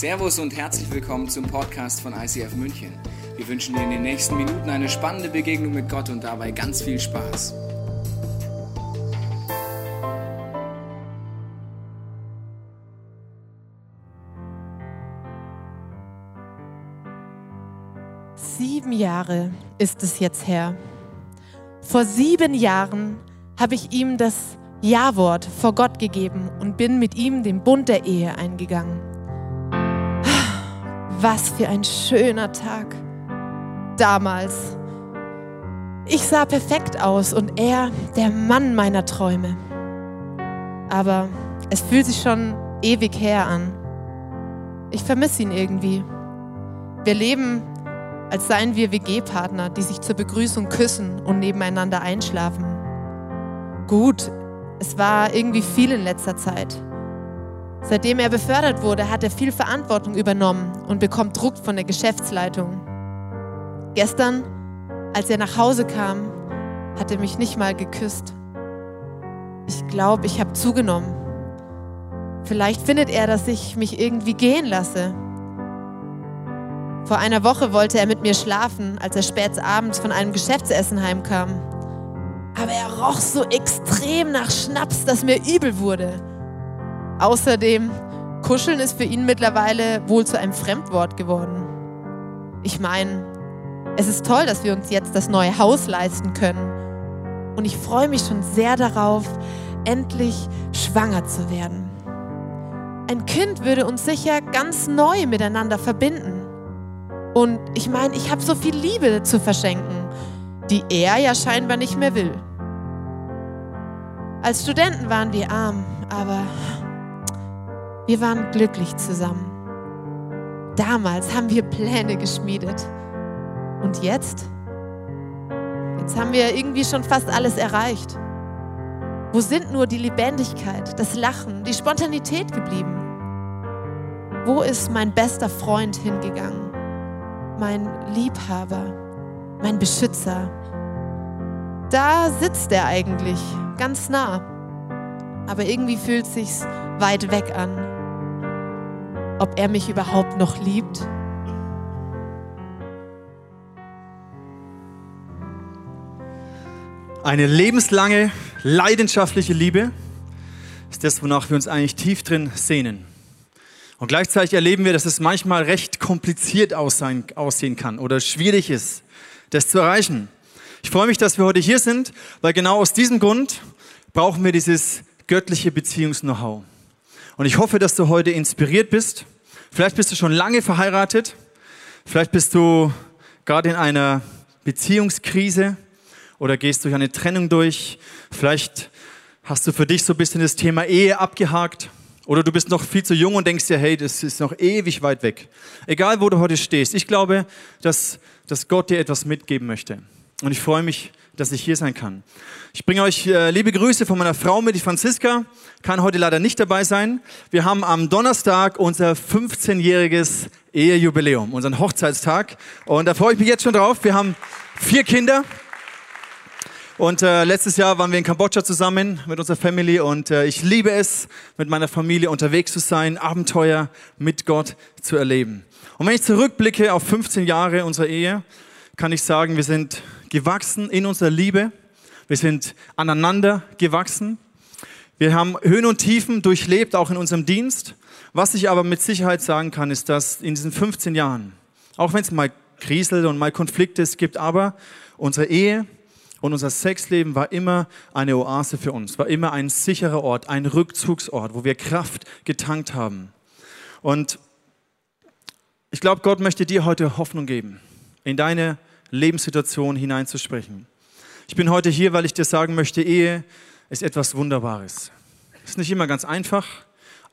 Servus und herzlich willkommen zum Podcast von ICF München. Wir wünschen dir in den nächsten Minuten eine spannende Begegnung mit Gott und dabei ganz viel Spaß. Sieben Jahre ist es jetzt her. Vor sieben Jahren habe ich ihm das Ja-Wort vor Gott gegeben und bin mit ihm den Bund der Ehe eingegangen. Was für ein schöner Tag. Damals. Ich sah perfekt aus und er der Mann meiner Träume. Aber es fühlt sich schon ewig her an. Ich vermisse ihn irgendwie. Wir leben, als seien wir WG-Partner, die sich zur Begrüßung küssen und nebeneinander einschlafen. Gut, es war irgendwie viel in letzter Zeit. Seitdem er befördert wurde, hat er viel Verantwortung übernommen und bekommt Druck von der Geschäftsleitung. Gestern, als er nach Hause kam, hat er mich nicht mal geküsst. Ich glaube, ich habe zugenommen. Vielleicht findet er, dass ich mich irgendwie gehen lasse. Vor einer Woche wollte er mit mir schlafen, als er spät abends von einem Geschäftsessen heimkam. Aber er roch so extrem nach Schnaps, dass mir übel wurde. Außerdem, kuscheln ist für ihn mittlerweile wohl zu einem Fremdwort geworden. Ich meine, es ist toll, dass wir uns jetzt das neue Haus leisten können. Und ich freue mich schon sehr darauf, endlich schwanger zu werden. Ein Kind würde uns sicher ganz neu miteinander verbinden. Und ich meine, ich habe so viel Liebe zu verschenken, die er ja scheinbar nicht mehr will. Als Studenten waren wir arm, aber wir waren glücklich zusammen. Damals haben wir Pläne geschmiedet. Und jetzt? Jetzt haben wir irgendwie schon fast alles erreicht. Wo sind nur die Lebendigkeit, das Lachen, die Spontanität geblieben? Wo ist mein bester Freund hingegangen? Mein Liebhaber, mein Beschützer? Da sitzt er eigentlich, ganz nah. Aber irgendwie fühlt sich's weit weg an ob er mich überhaupt noch liebt. Eine lebenslange, leidenschaftliche Liebe ist das, wonach wir uns eigentlich tief drin sehnen. Und gleichzeitig erleben wir, dass es manchmal recht kompliziert aussehen kann oder schwierig ist, das zu erreichen. Ich freue mich, dass wir heute hier sind, weil genau aus diesem Grund brauchen wir dieses göttliche Beziehungs-Know-how. Und ich hoffe, dass du heute inspiriert bist. Vielleicht bist du schon lange verheiratet. Vielleicht bist du gerade in einer Beziehungskrise oder gehst durch eine Trennung durch. Vielleicht hast du für dich so ein bisschen das Thema Ehe abgehakt. Oder du bist noch viel zu jung und denkst dir, hey, das ist noch ewig weit weg. Egal, wo du heute stehst. Ich glaube, dass, dass Gott dir etwas mitgeben möchte. Und ich freue mich, dass ich hier sein kann. Ich bringe euch äh, liebe Grüße von meiner Frau mit, die Franziska, kann heute leider nicht dabei sein. Wir haben am Donnerstag unser 15-jähriges Ehejubiläum, unseren Hochzeitstag. Und da freue ich mich jetzt schon drauf. Wir haben vier Kinder. Und äh, letztes Jahr waren wir in Kambodscha zusammen mit unserer Family und äh, ich liebe es, mit meiner Familie unterwegs zu sein, Abenteuer mit Gott zu erleben. Und wenn ich zurückblicke auf 15 Jahre unserer Ehe, kann ich sagen, wir sind gewachsen in unserer Liebe. Wir sind aneinander gewachsen. Wir haben Höhen und Tiefen durchlebt, auch in unserem Dienst. Was ich aber mit Sicherheit sagen kann, ist, dass in diesen 15 Jahren, auch wenn es mal kriselt und mal Konflikte es gibt, aber unsere Ehe und unser Sexleben war immer eine Oase für uns, war immer ein sicherer Ort, ein Rückzugsort, wo wir Kraft getankt haben. Und ich glaube, Gott möchte dir heute Hoffnung geben in deine Lebenssituation hineinzusprechen. Ich bin heute hier, weil ich dir sagen möchte, Ehe ist etwas Wunderbares. Ist nicht immer ganz einfach,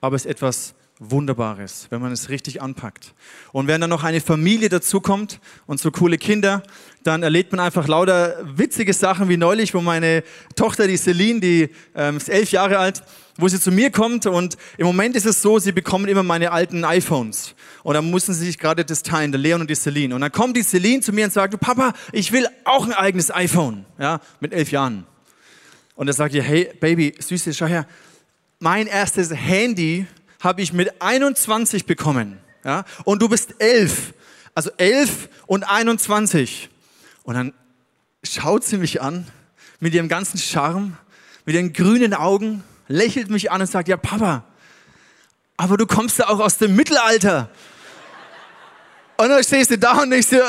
aber ist etwas Wunderbares, wenn man es richtig anpackt. Und wenn dann noch eine Familie dazukommt und so coole Kinder, dann erlebt man einfach lauter witzige Sachen wie neulich, wo meine Tochter, die Celine, die ähm, ist elf Jahre alt, wo sie zu mir kommt und im Moment ist es so, sie bekommen immer meine alten iPhones und dann müssen sie sich gerade das teilen, der Leon und die Celine. Und dann kommt die Celine zu mir und sagt, Papa, ich will auch ein eigenes iPhone, ja, mit elf Jahren. Und er sagt ihr, hey Baby, Süße, schau her, mein erstes Handy habe ich mit 21 bekommen. Ja? Und du bist elf. Also elf und 21. Und dann schaut sie mich an mit ihrem ganzen Charme, mit ihren grünen Augen, lächelt mich an und sagt, ja Papa, aber du kommst ja auch aus dem Mittelalter. Und dann stehst du da und denkst dir,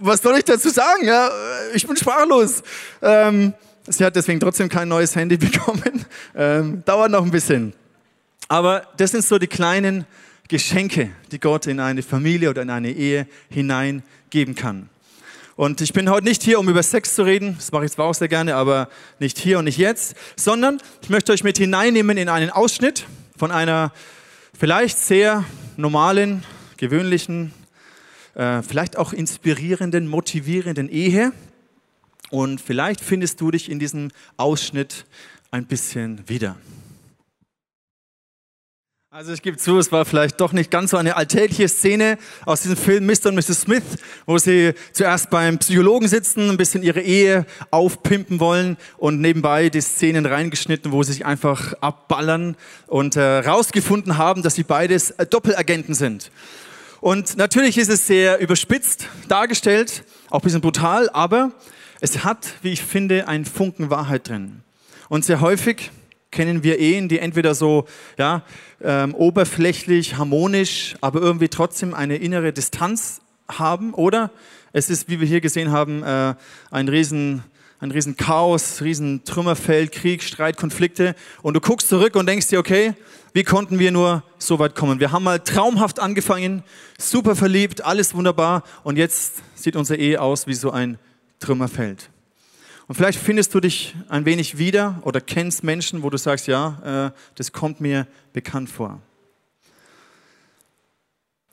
was soll ich dazu sagen? Ja, ich bin sprachlos. Ähm, sie hat deswegen trotzdem kein neues Handy bekommen. Ähm, dauert noch ein bisschen. Aber das sind so die kleinen Geschenke, die Gott in eine Familie oder in eine Ehe hineingeben kann. Und ich bin heute nicht hier, um über Sex zu reden, das mache ich zwar auch sehr gerne, aber nicht hier und nicht jetzt, sondern ich möchte euch mit hineinnehmen in einen Ausschnitt von einer vielleicht sehr normalen, gewöhnlichen, äh, vielleicht auch inspirierenden, motivierenden Ehe. Und vielleicht findest du dich in diesem Ausschnitt ein bisschen wieder. Also ich gebe zu, es war vielleicht doch nicht ganz so eine alltägliche Szene aus diesem Film Mr. und Mrs. Smith, wo sie zuerst beim Psychologen sitzen, ein bisschen ihre Ehe aufpimpen wollen und nebenbei die Szenen reingeschnitten, wo sie sich einfach abballern und äh, rausgefunden haben, dass sie beides äh, Doppelagenten sind. Und natürlich ist es sehr überspitzt dargestellt, auch ein bisschen brutal, aber es hat, wie ich finde, einen Funken Wahrheit drin. Und sehr häufig kennen wir Ehen, die entweder so ja, ähm, oberflächlich, harmonisch, aber irgendwie trotzdem eine innere Distanz haben. Oder es ist, wie wir hier gesehen haben, äh, ein riesen ein riesen Chaos, riesen Trümmerfeld, Krieg, Streit, Konflikte. Und du guckst zurück und denkst dir, okay, wie konnten wir nur so weit kommen? Wir haben mal traumhaft angefangen, super verliebt, alles wunderbar. Und jetzt sieht unsere Ehe aus wie so ein Trümmerfeld. Und vielleicht findest du dich ein wenig wieder oder kennst Menschen, wo du sagst, ja, äh, das kommt mir bekannt vor.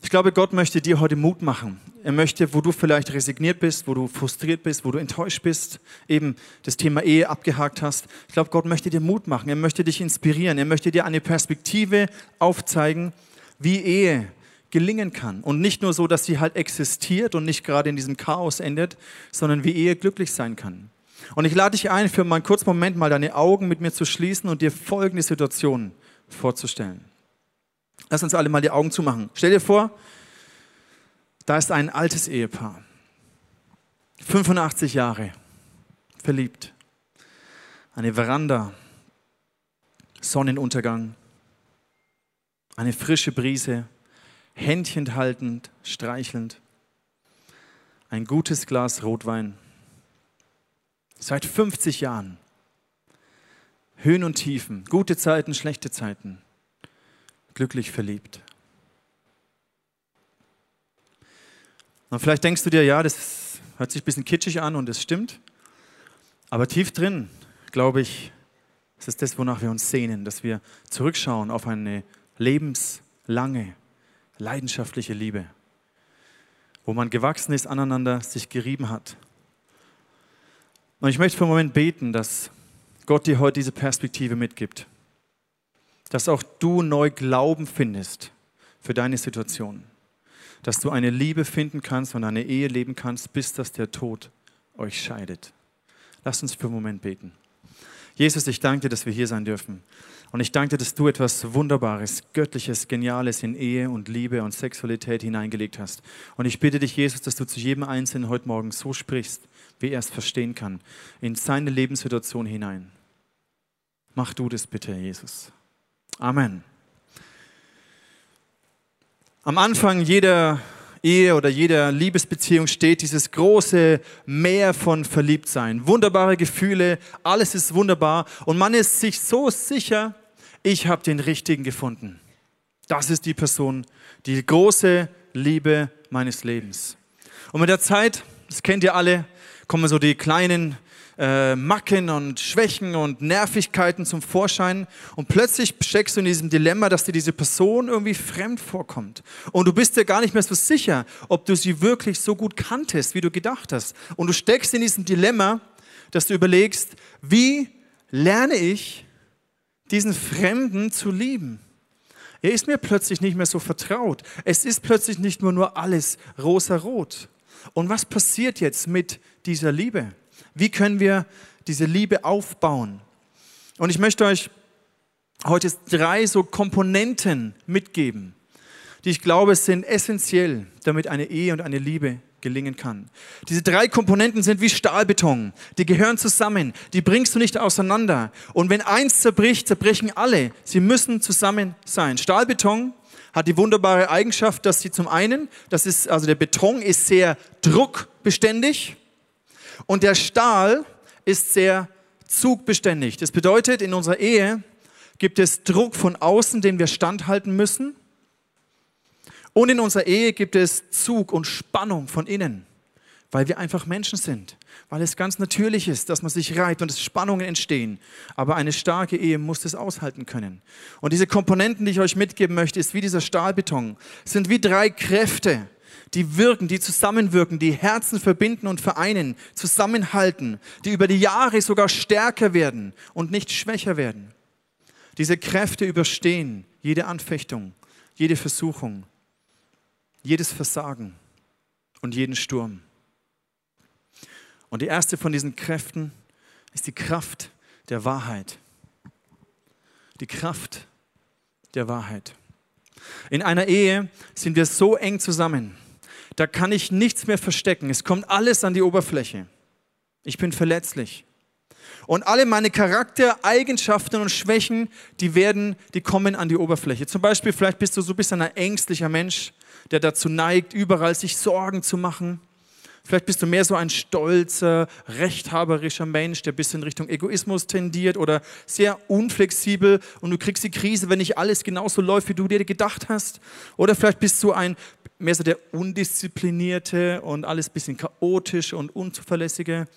Ich glaube, Gott möchte dir heute Mut machen. Er möchte, wo du vielleicht resigniert bist, wo du frustriert bist, wo du enttäuscht bist, eben das Thema Ehe abgehakt hast. Ich glaube, Gott möchte dir Mut machen. Er möchte dich inspirieren. Er möchte dir eine Perspektive aufzeigen, wie Ehe gelingen kann. Und nicht nur so, dass sie halt existiert und nicht gerade in diesem Chaos endet, sondern wie Ehe glücklich sein kann. Und ich lade dich ein, für mal einen kurzen Moment mal deine Augen mit mir zu schließen und dir folgende Situation vorzustellen. Lass uns alle mal die Augen zumachen. Stell dir vor, da ist ein altes Ehepaar, 85 Jahre, verliebt. Eine Veranda, Sonnenuntergang, eine frische Brise, Händchen haltend, streichelnd, ein gutes Glas Rotwein Seit 50 Jahren. Höhen und Tiefen, gute Zeiten, schlechte Zeiten. Glücklich verliebt. Und vielleicht denkst du dir, ja, das hört sich ein bisschen kitschig an und es stimmt. Aber tief drin, glaube ich, ist es das, wonach wir uns sehnen, dass wir zurückschauen auf eine lebenslange, leidenschaftliche Liebe, wo man gewachsen ist aneinander, sich gerieben hat und ich möchte für einen Moment beten, dass Gott dir heute diese Perspektive mitgibt. Dass auch du neu Glauben findest für deine Situation. Dass du eine Liebe finden kannst und eine Ehe leben kannst, bis dass der Tod euch scheidet. Lass uns für einen Moment beten. Jesus, ich danke dir, dass wir hier sein dürfen. Und ich danke dir, dass du etwas Wunderbares, Göttliches, Geniales in Ehe und Liebe und Sexualität hineingelegt hast. Und ich bitte dich, Jesus, dass du zu jedem Einzelnen heute Morgen so sprichst, wie er es verstehen kann, in seine Lebenssituation hinein. Mach du das bitte, Jesus. Amen. Am Anfang jeder Ehe oder jeder Liebesbeziehung steht dieses große Meer von Verliebtsein. Wunderbare Gefühle, alles ist wunderbar und man ist sich so sicher, ich habe den Richtigen gefunden. Das ist die Person, die große Liebe meines Lebens. Und mit der Zeit, das kennt ihr alle, kommen so die kleinen äh, Macken und Schwächen und Nervigkeiten zum Vorschein und plötzlich steckst du in diesem Dilemma, dass dir diese Person irgendwie fremd vorkommt und du bist dir gar nicht mehr so sicher, ob du sie wirklich so gut kanntest, wie du gedacht hast. Und du steckst in diesem Dilemma, dass du überlegst, wie lerne ich diesen Fremden zu lieben? Er ist mir plötzlich nicht mehr so vertraut. Es ist plötzlich nicht nur, nur alles rosa-rot. Und was passiert jetzt mit dieser Liebe? Wie können wir diese Liebe aufbauen? Und ich möchte euch heute drei so Komponenten mitgeben, die ich glaube, sind essentiell, damit eine Ehe und eine Liebe gelingen kann. Diese drei Komponenten sind wie Stahlbeton. Die gehören zusammen. Die bringst du nicht auseinander. Und wenn eins zerbricht, zerbrechen alle. Sie müssen zusammen sein. Stahlbeton hat die wunderbare Eigenschaft, dass sie zum einen, das ist, also der Beton ist sehr druckbeständig und der Stahl ist sehr zugbeständig. Das bedeutet, in unserer Ehe gibt es Druck von außen, den wir standhalten müssen. Und in unserer Ehe gibt es Zug und Spannung von innen, weil wir einfach Menschen sind, weil es ganz natürlich ist, dass man sich reibt und es Spannungen entstehen. Aber eine starke Ehe muss das aushalten können. Und diese Komponenten, die ich euch mitgeben möchte, ist wie dieser Stahlbeton, sind wie drei Kräfte, die wirken, die zusammenwirken, die Herzen verbinden und vereinen, zusammenhalten, die über die Jahre sogar stärker werden und nicht schwächer werden. Diese Kräfte überstehen jede Anfechtung, jede Versuchung, jedes Versagen und jeden Sturm. Und die erste von diesen Kräften ist die Kraft der Wahrheit. Die Kraft der Wahrheit. In einer Ehe sind wir so eng zusammen, da kann ich nichts mehr verstecken. Es kommt alles an die Oberfläche. Ich bin verletzlich. Und alle meine Charaktereigenschaften und Schwächen, die werden, die kommen an die Oberfläche. Zum Beispiel, vielleicht bist du so ein bisschen ein ängstlicher Mensch der dazu neigt, überall sich Sorgen zu machen. Vielleicht bist du mehr so ein stolzer, rechthaberischer Mensch, der ein bisschen Richtung Egoismus tendiert oder sehr unflexibel und du kriegst die Krise, wenn nicht alles genauso läuft, wie du dir gedacht hast. Oder vielleicht bist du ein mehr so der undisziplinierte und alles ein bisschen chaotisch und unzuverlässige.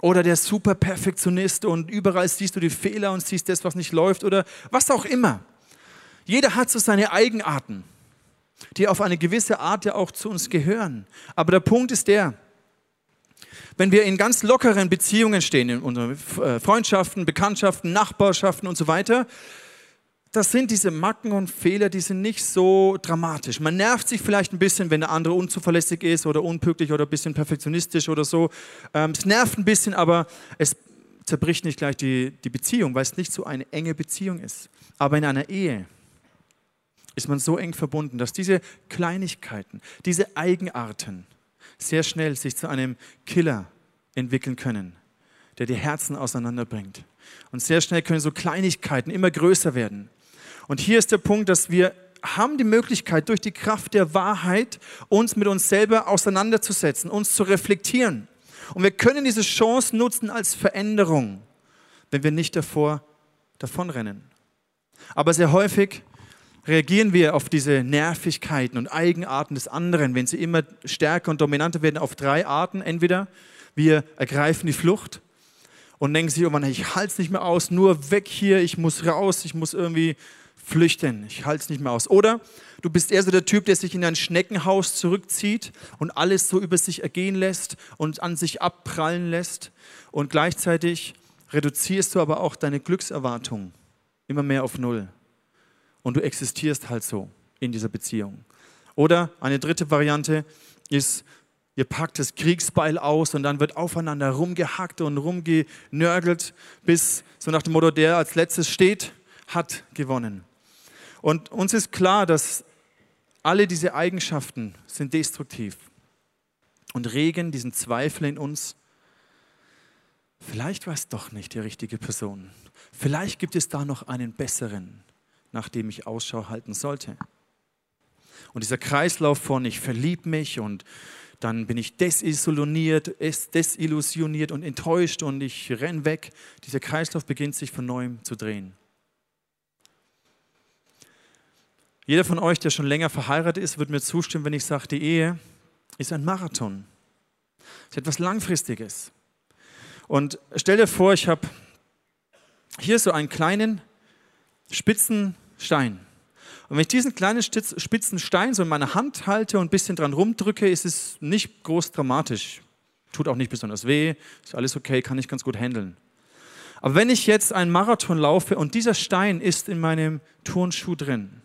Oder der Superperfektionist und überall siehst du die Fehler und siehst das, was nicht läuft oder was auch immer. Jeder hat so seine Eigenarten die auf eine gewisse Art ja auch zu uns gehören. Aber der Punkt ist der, wenn wir in ganz lockeren Beziehungen stehen, in unseren äh, Freundschaften, Bekanntschaften, Nachbarschaften und so weiter, das sind diese Macken und Fehler, die sind nicht so dramatisch. Man nervt sich vielleicht ein bisschen, wenn der andere unzuverlässig ist oder unpünktlich oder ein bisschen perfektionistisch oder so. Ähm, es nervt ein bisschen, aber es zerbricht nicht gleich die, die Beziehung, weil es nicht so eine enge Beziehung ist. Aber in einer Ehe, ist man so eng verbunden, dass diese Kleinigkeiten, diese Eigenarten sehr schnell sich zu einem Killer entwickeln können, der die Herzen auseinanderbringt. Und sehr schnell können so Kleinigkeiten immer größer werden. Und hier ist der Punkt, dass wir haben die Möglichkeit, durch die Kraft der Wahrheit uns mit uns selber auseinanderzusetzen, uns zu reflektieren. Und wir können diese Chance nutzen als Veränderung, wenn wir nicht davor davonrennen. Aber sehr häufig reagieren wir auf diese Nervigkeiten und Eigenarten des anderen, wenn sie immer stärker und dominanter werden, auf drei Arten. Entweder wir ergreifen die Flucht und denken sich irgendwann, ich halte es nicht mehr aus, nur weg hier, ich muss raus, ich muss irgendwie flüchten, ich halte es nicht mehr aus. Oder du bist eher so der Typ, der sich in ein Schneckenhaus zurückzieht und alles so über sich ergehen lässt und an sich abprallen lässt und gleichzeitig reduzierst du aber auch deine Glückserwartung immer mehr auf Null und du existierst halt so in dieser Beziehung. Oder eine dritte Variante ist, ihr packt das Kriegsbeil aus und dann wird aufeinander rumgehackt und rumgenörgelt, bis so nach dem Motto, der als letztes steht, hat gewonnen. Und uns ist klar, dass alle diese Eigenschaften sind destruktiv und regen diesen Zweifel in uns. Vielleicht war es doch nicht die richtige Person. Vielleicht gibt es da noch einen besseren nach dem ich Ausschau halten sollte. Und dieser Kreislauf von ich verlieb mich und dann bin ich desillusioniert, desillusioniert und enttäuscht und ich renn weg. Dieser Kreislauf beginnt sich von neuem zu drehen. Jeder von euch, der schon länger verheiratet ist, wird mir zustimmen, wenn ich sage, die Ehe ist ein Marathon. Es ist etwas Langfristiges. Und stell dir vor, ich habe hier so einen kleinen spitzen Stein. Und wenn ich diesen kleinen spitzen Stein so in meiner Hand halte und ein bisschen dran rumdrücke, ist es nicht groß dramatisch. Tut auch nicht besonders weh, ist alles okay, kann ich ganz gut handeln. Aber wenn ich jetzt einen Marathon laufe und dieser Stein ist in meinem Turnschuh drin,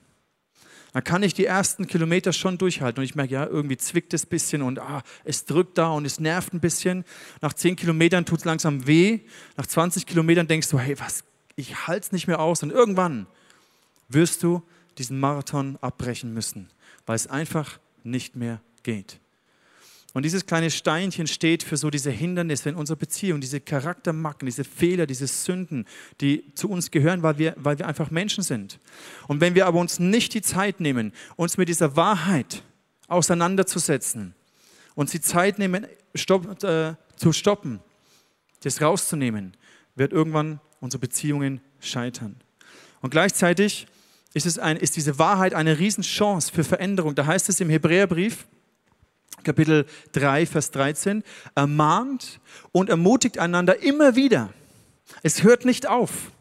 dann kann ich die ersten Kilometer schon durchhalten. Und ich merke, ja, irgendwie zwickt es ein bisschen und ah, es drückt da und es nervt ein bisschen. Nach 10 Kilometern tut es langsam weh. Nach 20 Kilometern denkst du, hey, was ich halte es nicht mehr aus. Und irgendwann wirst du diesen Marathon abbrechen müssen, weil es einfach nicht mehr geht. Und dieses kleine Steinchen steht für so diese Hindernisse in unserer Beziehung, diese Charaktermacken, diese Fehler, diese Sünden, die zu uns gehören, weil wir, weil wir einfach Menschen sind. Und wenn wir aber uns nicht die Zeit nehmen, uns mit dieser Wahrheit auseinanderzusetzen, uns die Zeit nehmen, stopp, äh, zu stoppen, das rauszunehmen, wird irgendwann unsere Beziehungen scheitern. Und gleichzeitig ist, es ein, ist diese Wahrheit eine Riesenchance für Veränderung. Da heißt es im Hebräerbrief, Kapitel 3, Vers 13, ermahnt und ermutigt einander immer wieder. Es hört nicht auf.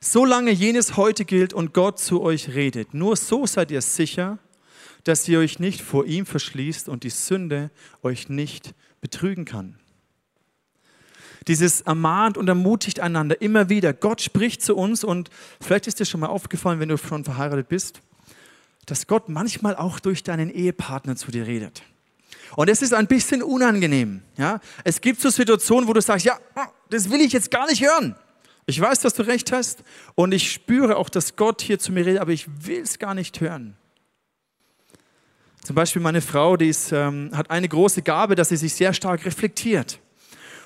Solange jenes heute gilt und Gott zu euch redet, nur so seid ihr sicher, dass ihr euch nicht vor ihm verschließt und die Sünde euch nicht betrügen kann. Dieses ermahnt und ermutigt einander immer wieder. Gott spricht zu uns und vielleicht ist dir schon mal aufgefallen, wenn du schon verheiratet bist, dass Gott manchmal auch durch deinen Ehepartner zu dir redet. Und es ist ein bisschen unangenehm. Ja? Es gibt so Situationen, wo du sagst, ja, das will ich jetzt gar nicht hören. Ich weiß, dass du recht hast und ich spüre auch, dass Gott hier zu mir redet, aber ich will es gar nicht hören. Zum Beispiel meine Frau, die ist, ähm, hat eine große Gabe, dass sie sich sehr stark reflektiert.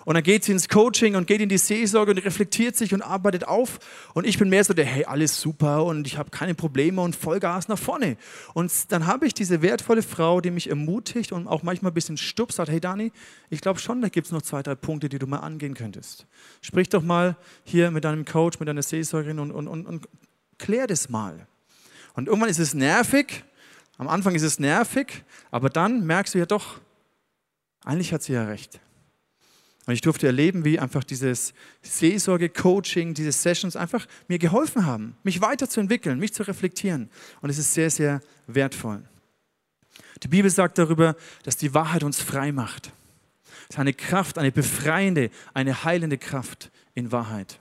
Und dann geht sie ins Coaching und geht in die Seelsorge und reflektiert sich und arbeitet auf. Und ich bin mehr so der, hey, alles super und ich habe keine Probleme und Vollgas nach vorne. Und dann habe ich diese wertvolle Frau, die mich ermutigt und auch manchmal ein bisschen stupst, sagt, hey Dani, ich glaube schon, da gibt es noch zwei, drei Punkte, die du mal angehen könntest. Sprich doch mal hier mit deinem Coach, mit deiner Seelsorgerin und, und, und, und klär das mal. Und irgendwann ist es nervig, am Anfang ist es nervig, aber dann merkst du ja doch, eigentlich hat sie ja recht. Und ich durfte erleben, wie einfach dieses Seelsorge-Coaching, diese Sessions einfach mir geholfen haben, mich weiterzuentwickeln, mich zu reflektieren. Und es ist sehr, sehr wertvoll. Die Bibel sagt darüber, dass die Wahrheit uns frei macht. Es ist eine Kraft, eine befreiende, eine heilende Kraft in Wahrheit.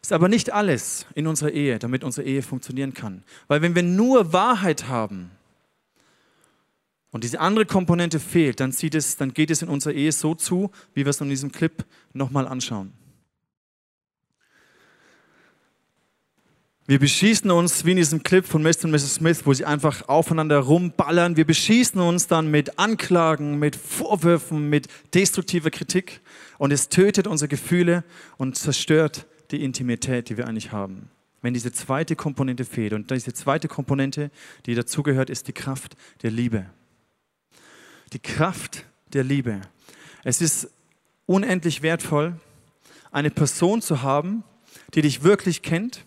Es ist aber nicht alles in unserer Ehe, damit unsere Ehe funktionieren kann. Weil wenn wir nur Wahrheit haben, und diese andere Komponente fehlt, dann, sieht es, dann geht es in unserer Ehe so zu, wie wir es in diesem Clip nochmal anschauen. Wir beschießen uns, wie in diesem Clip von Mr. und Mrs. Smith, wo sie einfach aufeinander rumballern. Wir beschießen uns dann mit Anklagen, mit Vorwürfen, mit destruktiver Kritik. Und es tötet unsere Gefühle und zerstört die Intimität, die wir eigentlich haben. Wenn diese zweite Komponente fehlt. Und diese zweite Komponente, die dazugehört, ist die Kraft der Liebe die Kraft der Liebe. Es ist unendlich wertvoll, eine Person zu haben, die dich wirklich kennt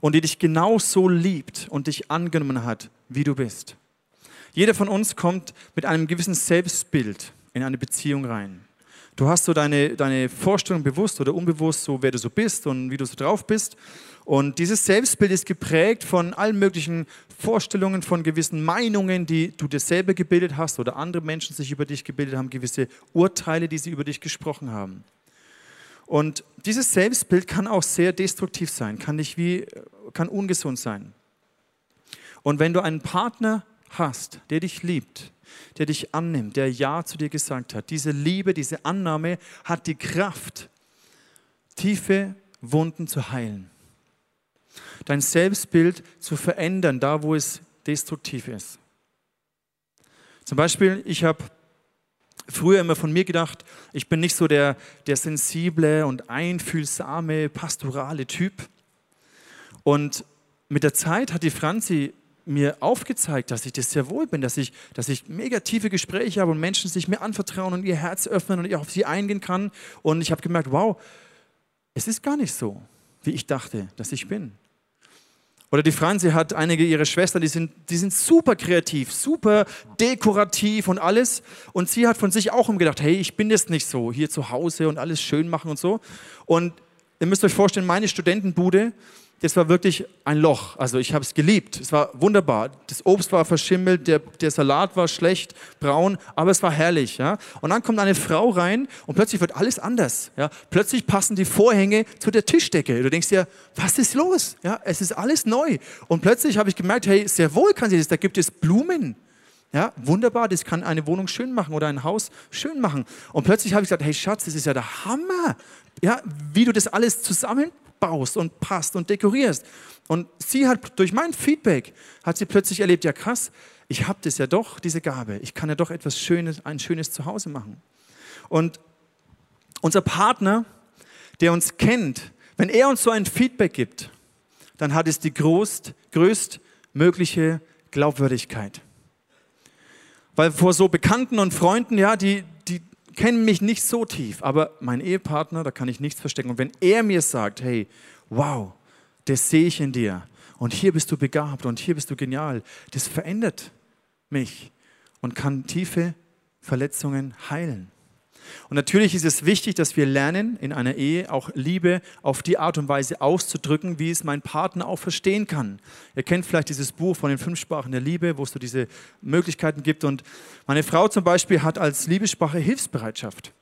und die dich genauso liebt und dich angenommen hat, wie du bist. Jeder von uns kommt mit einem gewissen Selbstbild in eine Beziehung rein. Du hast so deine, deine Vorstellung bewusst oder unbewusst, so wer du so bist und wie du so drauf bist. Und dieses Selbstbild ist geprägt von allen möglichen Vorstellungen, von gewissen Meinungen, die du dir selber gebildet hast oder andere Menschen sich über dich gebildet haben, gewisse Urteile, die sie über dich gesprochen haben. Und dieses Selbstbild kann auch sehr destruktiv sein, kann, nicht wie, kann ungesund sein. Und wenn du einen Partner hast, der dich liebt, der dich annimmt, der Ja zu dir gesagt hat, diese Liebe, diese Annahme hat die Kraft, tiefe Wunden zu heilen dein Selbstbild zu verändern, da wo es destruktiv ist. Zum Beispiel, ich habe früher immer von mir gedacht, ich bin nicht so der, der sensible und einfühlsame, pastorale Typ. Und mit der Zeit hat die Franzi mir aufgezeigt, dass ich das sehr wohl bin, dass ich, dass ich mega tiefe Gespräche habe und Menschen sich mir anvertrauen und ihr Herz öffnen und ich auf sie eingehen kann. Und ich habe gemerkt, wow, es ist gar nicht so, wie ich dachte, dass ich bin. Oder die Franzi hat einige ihrer Schwestern, die sind, die sind super kreativ, super dekorativ und alles. Und sie hat von sich auch umgedacht, hey, ich bin jetzt nicht so, hier zu Hause und alles schön machen und so. Und ihr müsst euch vorstellen, meine Studentenbude, das war wirklich ein Loch. Also ich habe es geliebt. Es war wunderbar. Das Obst war verschimmelt, der, der Salat war schlecht, braun, aber es war herrlich. Ja? Und dann kommt eine Frau rein und plötzlich wird alles anders. Ja? Plötzlich passen die Vorhänge zu der Tischdecke. Du denkst dir, was ist los? Ja? Es ist alles neu. Und plötzlich habe ich gemerkt, hey, sehr wohl kann sie das. Da gibt es Blumen. Ja, wunderbar, das kann eine Wohnung schön machen oder ein Haus schön machen. Und plötzlich habe ich gesagt, hey Schatz, das ist ja der Hammer. Ja, wie du das alles zusammen baust und passt und dekorierst. Und sie hat durch mein Feedback, hat sie plötzlich erlebt, ja krass, ich habe das ja doch, diese Gabe. Ich kann ja doch etwas Schönes, ein schönes Zuhause machen. Und unser Partner, der uns kennt, wenn er uns so ein Feedback gibt, dann hat es die größt, größtmögliche Glaubwürdigkeit. Weil vor so Bekannten und Freunden, ja, die, die kennen mich nicht so tief, aber mein Ehepartner, da kann ich nichts verstecken. Und wenn er mir sagt, hey, wow, das sehe ich in dir und hier bist du begabt und hier bist du genial, das verändert mich und kann tiefe Verletzungen heilen. Und natürlich ist es wichtig, dass wir lernen, in einer Ehe auch Liebe auf die Art und Weise auszudrücken, wie es mein Partner auch verstehen kann. Ihr kennt vielleicht dieses Buch von den fünf Sprachen der Liebe, wo es so diese Möglichkeiten gibt. Und meine Frau zum Beispiel hat als Liebessprache Hilfsbereitschaft.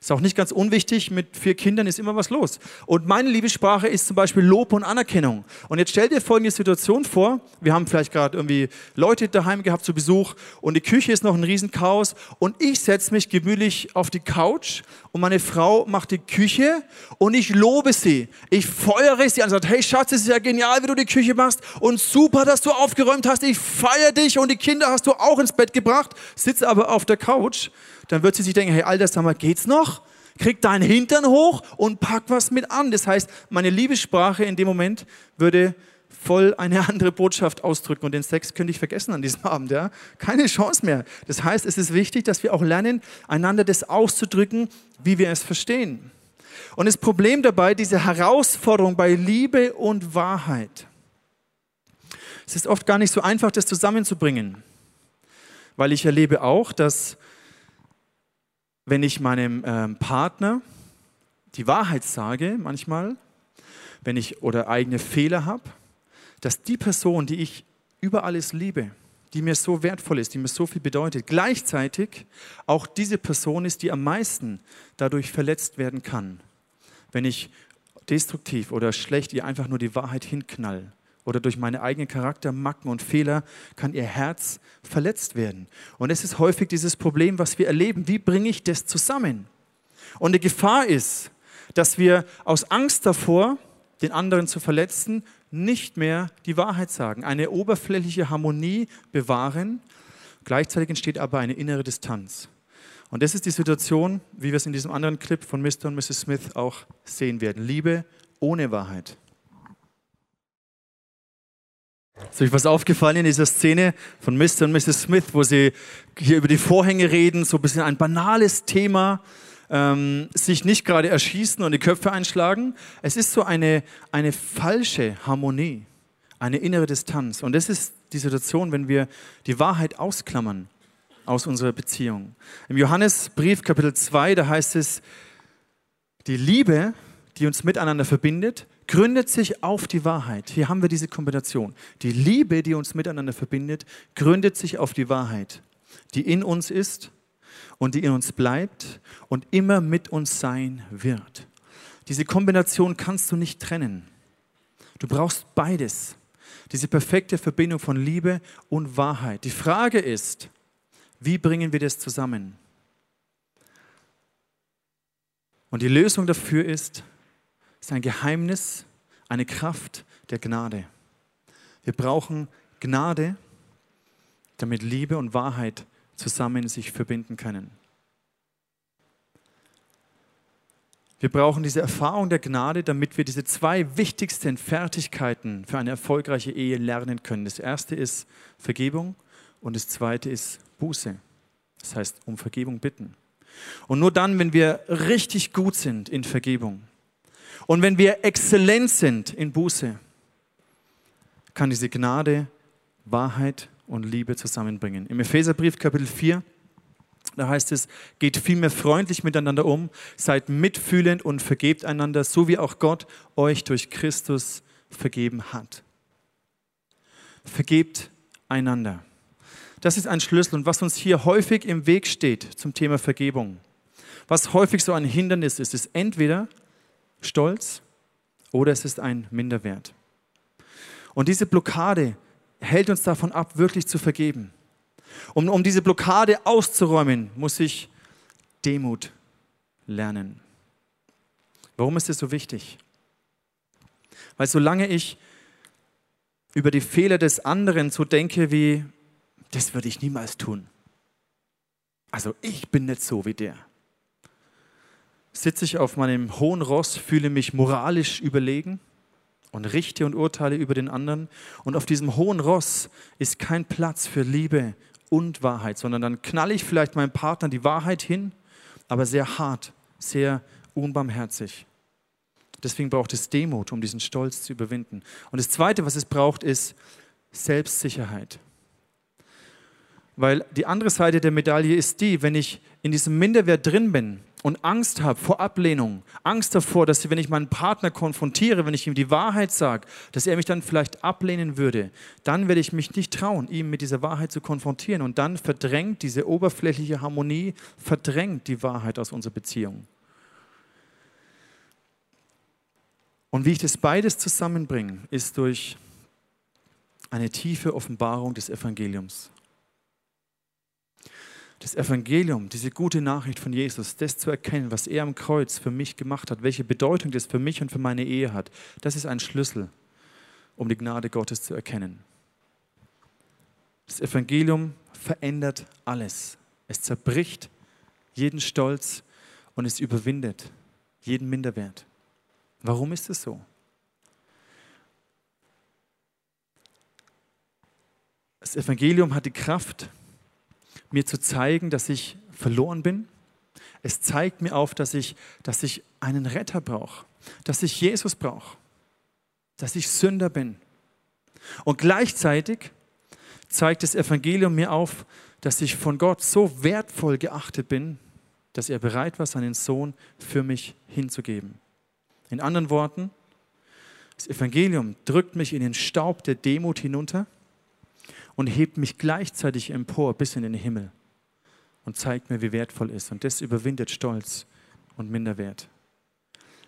Ist auch nicht ganz unwichtig, mit vier Kindern ist immer was los. Und meine Liebessprache ist zum Beispiel Lob und Anerkennung. Und jetzt stell dir folgende Situation vor. Wir haben vielleicht gerade irgendwie Leute daheim gehabt zu Besuch und die Küche ist noch ein Riesenchaos und ich setze mich gemütlich auf die Couch und meine Frau macht die Küche und ich lobe sie. Ich feuere sie an und sage, hey Schatz, es ist ja genial, wie du die Küche machst und super, dass du aufgeräumt hast. Ich feiere dich und die Kinder hast du auch ins Bett gebracht, sitze aber auf der Couch dann wird sie sich denken, hey Alter, sag mal, geht's noch? Krieg deinen Hintern hoch und pack was mit an. Das heißt, meine Liebessprache in dem Moment würde voll eine andere Botschaft ausdrücken und den Sex könnte ich vergessen an diesem Abend, ja? Keine Chance mehr. Das heißt, es ist wichtig, dass wir auch lernen, einander das auszudrücken, wie wir es verstehen. Und das Problem dabei, diese Herausforderung bei Liebe und Wahrheit. Es ist oft gar nicht so einfach, das zusammenzubringen, weil ich erlebe auch, dass wenn ich meinem ähm, Partner die Wahrheit sage, manchmal, wenn ich oder eigene Fehler habe, dass die Person, die ich über alles liebe, die mir so wertvoll ist, die mir so viel bedeutet, gleichzeitig auch diese Person ist, die am meisten dadurch verletzt werden kann, wenn ich destruktiv oder schlecht ihr einfach nur die Wahrheit hinknall oder durch meine eigenen Charaktermacken und Fehler kann ihr Herz verletzt werden. Und es ist häufig dieses Problem, was wir erleben. Wie bringe ich das zusammen? Und die Gefahr ist, dass wir aus Angst davor, den anderen zu verletzen, nicht mehr die Wahrheit sagen, eine oberflächliche Harmonie bewahren. Gleichzeitig entsteht aber eine innere Distanz. Und das ist die Situation, wie wir es in diesem anderen Clip von Mr. und Mrs. Smith auch sehen werden. Liebe ohne Wahrheit. Ist euch was aufgefallen in dieser Szene von Mr. und Mrs. Smith, wo sie hier über die Vorhänge reden, so ein bisschen ein banales Thema, ähm, sich nicht gerade erschießen und die Köpfe einschlagen. Es ist so eine, eine falsche Harmonie, eine innere Distanz. Und das ist die Situation, wenn wir die Wahrheit ausklammern aus unserer Beziehung. Im Johannesbrief Kapitel 2, da heißt es, die Liebe, die uns miteinander verbindet, gründet sich auf die Wahrheit. Hier haben wir diese Kombination. Die Liebe, die uns miteinander verbindet, gründet sich auf die Wahrheit, die in uns ist und die in uns bleibt und immer mit uns sein wird. Diese Kombination kannst du nicht trennen. Du brauchst beides. Diese perfekte Verbindung von Liebe und Wahrheit. Die Frage ist, wie bringen wir das zusammen? Und die Lösung dafür ist, ist ein Geheimnis, eine Kraft der Gnade. Wir brauchen Gnade, damit Liebe und Wahrheit zusammen sich verbinden können. Wir brauchen diese Erfahrung der Gnade, damit wir diese zwei wichtigsten Fertigkeiten für eine erfolgreiche Ehe lernen können. Das erste ist Vergebung und das zweite ist Buße. Das heißt, um Vergebung bitten. Und nur dann, wenn wir richtig gut sind in Vergebung, und wenn wir exzellent sind in Buße, kann diese Gnade Wahrheit und Liebe zusammenbringen. Im Epheserbrief Kapitel 4, da heißt es, geht vielmehr freundlich miteinander um, seid mitfühlend und vergebt einander, so wie auch Gott euch durch Christus vergeben hat. Vergebt einander. Das ist ein Schlüssel und was uns hier häufig im Weg steht zum Thema Vergebung, was häufig so ein Hindernis ist, ist entweder Stolz oder es ist ein Minderwert. Und diese Blockade hält uns davon ab, wirklich zu vergeben. Um, um diese Blockade auszuräumen, muss ich Demut lernen. Warum ist es so wichtig? Weil solange ich über die Fehler des anderen so denke wie, das würde ich niemals tun. Also ich bin nicht so wie der. Sitze ich auf meinem hohen Ross, fühle mich moralisch überlegen und richte und urteile über den anderen. Und auf diesem hohen Ross ist kein Platz für Liebe und Wahrheit, sondern dann knalle ich vielleicht meinem Partner die Wahrheit hin, aber sehr hart, sehr unbarmherzig. Deswegen braucht es Demut, um diesen Stolz zu überwinden. Und das Zweite, was es braucht, ist Selbstsicherheit. Weil die andere Seite der Medaille ist die, wenn ich in diesem Minderwert drin bin und Angst habe vor Ablehnung, Angst davor, dass wenn ich meinen Partner konfrontiere, wenn ich ihm die Wahrheit sage, dass er mich dann vielleicht ablehnen würde, dann werde ich mich nicht trauen, ihm mit dieser Wahrheit zu konfrontieren. Und dann verdrängt diese oberflächliche Harmonie, verdrängt die Wahrheit aus unserer Beziehung. Und wie ich das beides zusammenbringe, ist durch eine tiefe Offenbarung des Evangeliums das Evangelium, diese gute Nachricht von Jesus, das zu erkennen, was er am Kreuz für mich gemacht hat, welche Bedeutung das für mich und für meine Ehe hat, das ist ein Schlüssel, um die Gnade Gottes zu erkennen. Das Evangelium verändert alles. Es zerbricht jeden Stolz und es überwindet jeden Minderwert. Warum ist es so? Das Evangelium hat die Kraft, mir zu zeigen, dass ich verloren bin. Es zeigt mir auf, dass ich, dass ich einen Retter brauche, dass ich Jesus brauche, dass ich Sünder bin. Und gleichzeitig zeigt das Evangelium mir auf, dass ich von Gott so wertvoll geachtet bin, dass er bereit war, seinen Sohn für mich hinzugeben. In anderen Worten, das Evangelium drückt mich in den Staub der Demut hinunter und hebt mich gleichzeitig empor bis in den Himmel und zeigt mir, wie wertvoll ist. Und das überwindet Stolz und Minderwert.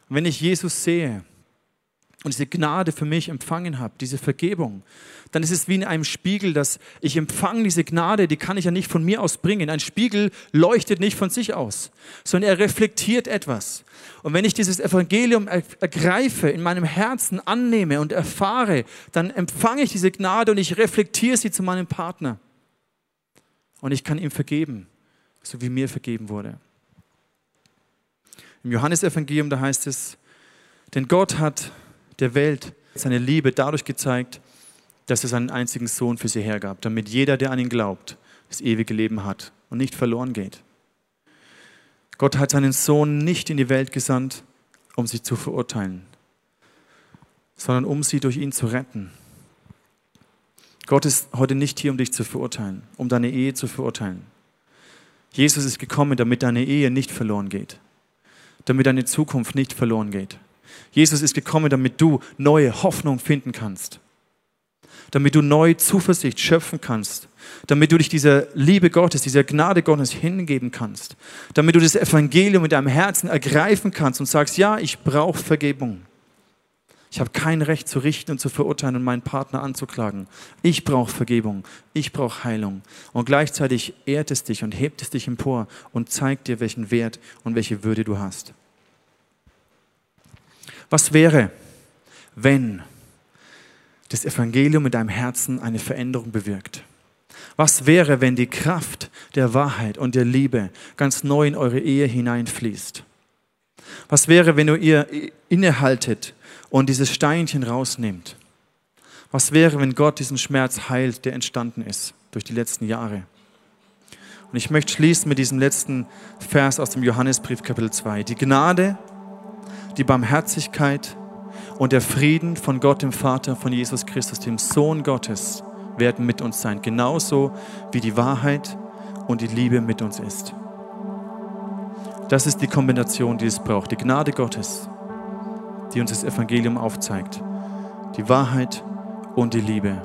Und wenn ich Jesus sehe, und diese Gnade für mich empfangen habe, diese Vergebung, dann ist es wie in einem Spiegel, dass ich empfange diese Gnade, die kann ich ja nicht von mir aus bringen. Ein Spiegel leuchtet nicht von sich aus, sondern er reflektiert etwas. Und wenn ich dieses Evangelium ergreife, in meinem Herzen annehme und erfahre, dann empfange ich diese Gnade und ich reflektiere sie zu meinem Partner. Und ich kann ihm vergeben, so wie mir vergeben wurde. Im Johannesevangelium, da heißt es, denn Gott hat der Welt seine Liebe dadurch gezeigt, dass er seinen einzigen Sohn für sie hergab, damit jeder, der an ihn glaubt, das ewige Leben hat und nicht verloren geht. Gott hat seinen Sohn nicht in die Welt gesandt, um sie zu verurteilen, sondern um sie durch ihn zu retten. Gott ist heute nicht hier, um dich zu verurteilen, um deine Ehe zu verurteilen. Jesus ist gekommen, damit deine Ehe nicht verloren geht, damit deine Zukunft nicht verloren geht. Jesus ist gekommen, damit du neue Hoffnung finden kannst, damit du neue Zuversicht schöpfen kannst, damit du dich dieser Liebe Gottes, dieser Gnade Gottes hingeben kannst, damit du das Evangelium in deinem Herzen ergreifen kannst und sagst, ja, ich brauche Vergebung. Ich habe kein Recht zu richten und zu verurteilen und meinen Partner anzuklagen. Ich brauche Vergebung. Ich brauche Heilung. Und gleichzeitig ehrt es dich und hebt es dich empor und zeigt dir, welchen Wert und welche Würde du hast. Was wäre, wenn das Evangelium in deinem Herzen eine Veränderung bewirkt? Was wäre, wenn die Kraft der Wahrheit und der Liebe ganz neu in eure Ehe hineinfließt? Was wäre, wenn ihr innehaltet und dieses Steinchen rausnimmt? Was wäre, wenn Gott diesen Schmerz heilt, der entstanden ist durch die letzten Jahre? Und ich möchte schließen mit diesem letzten Vers aus dem Johannesbrief Kapitel 2. Die Gnade die Barmherzigkeit und der Frieden von Gott dem Vater, von Jesus Christus, dem Sohn Gottes, werden mit uns sein. Genauso wie die Wahrheit und die Liebe mit uns ist. Das ist die Kombination, die es braucht. Die Gnade Gottes, die uns das Evangelium aufzeigt. Die Wahrheit und die Liebe.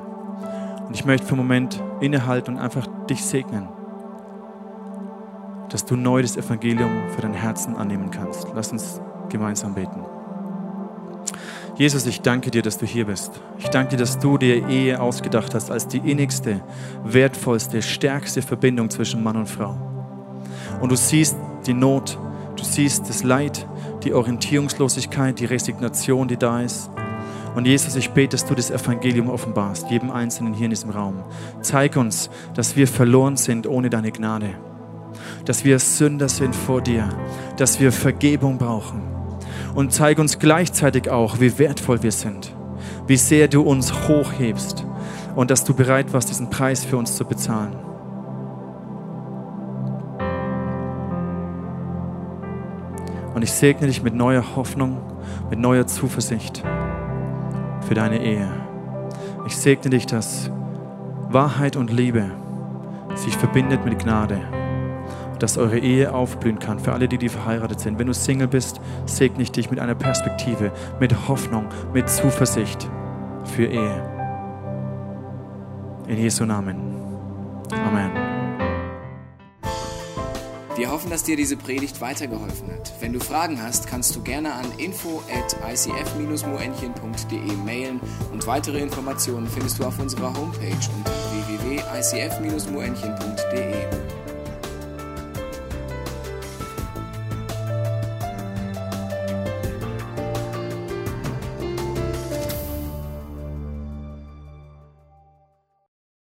Und ich möchte für einen Moment innehalten und einfach dich segnen, dass du neu das Evangelium für dein Herzen annehmen kannst. Lass uns gemeinsam beten. Jesus, ich danke dir, dass du hier bist. Ich danke dir, dass du dir Ehe ausgedacht hast als die innigste, wertvollste, stärkste Verbindung zwischen Mann und Frau. Und du siehst die Not, du siehst das Leid, die Orientierungslosigkeit, die Resignation, die da ist. Und Jesus, ich bete, dass du das Evangelium offenbarst, jedem Einzelnen hier in diesem Raum. Zeig uns, dass wir verloren sind ohne deine Gnade. Dass wir Sünder sind vor dir. Dass wir Vergebung brauchen. Und zeig uns gleichzeitig auch, wie wertvoll wir sind. Wie sehr du uns hochhebst. Und dass du bereit warst, diesen Preis für uns zu bezahlen. Und ich segne dich mit neuer Hoffnung, mit neuer Zuversicht für deine Ehe. Ich segne dich, dass Wahrheit und Liebe sich verbindet mit Gnade. Dass eure Ehe aufblühen kann für alle, die, die verheiratet sind. Wenn du Single bist, segne ich dich mit einer Perspektive, mit Hoffnung, mit Zuversicht für Ehe. In Jesu Namen. Amen. Wir hoffen, dass dir diese Predigt weitergeholfen hat. Wenn du Fragen hast, kannst du gerne an info at icf-moenchen.de mailen und weitere Informationen findest du auf unserer Homepage unter www.icf-moenchen.de.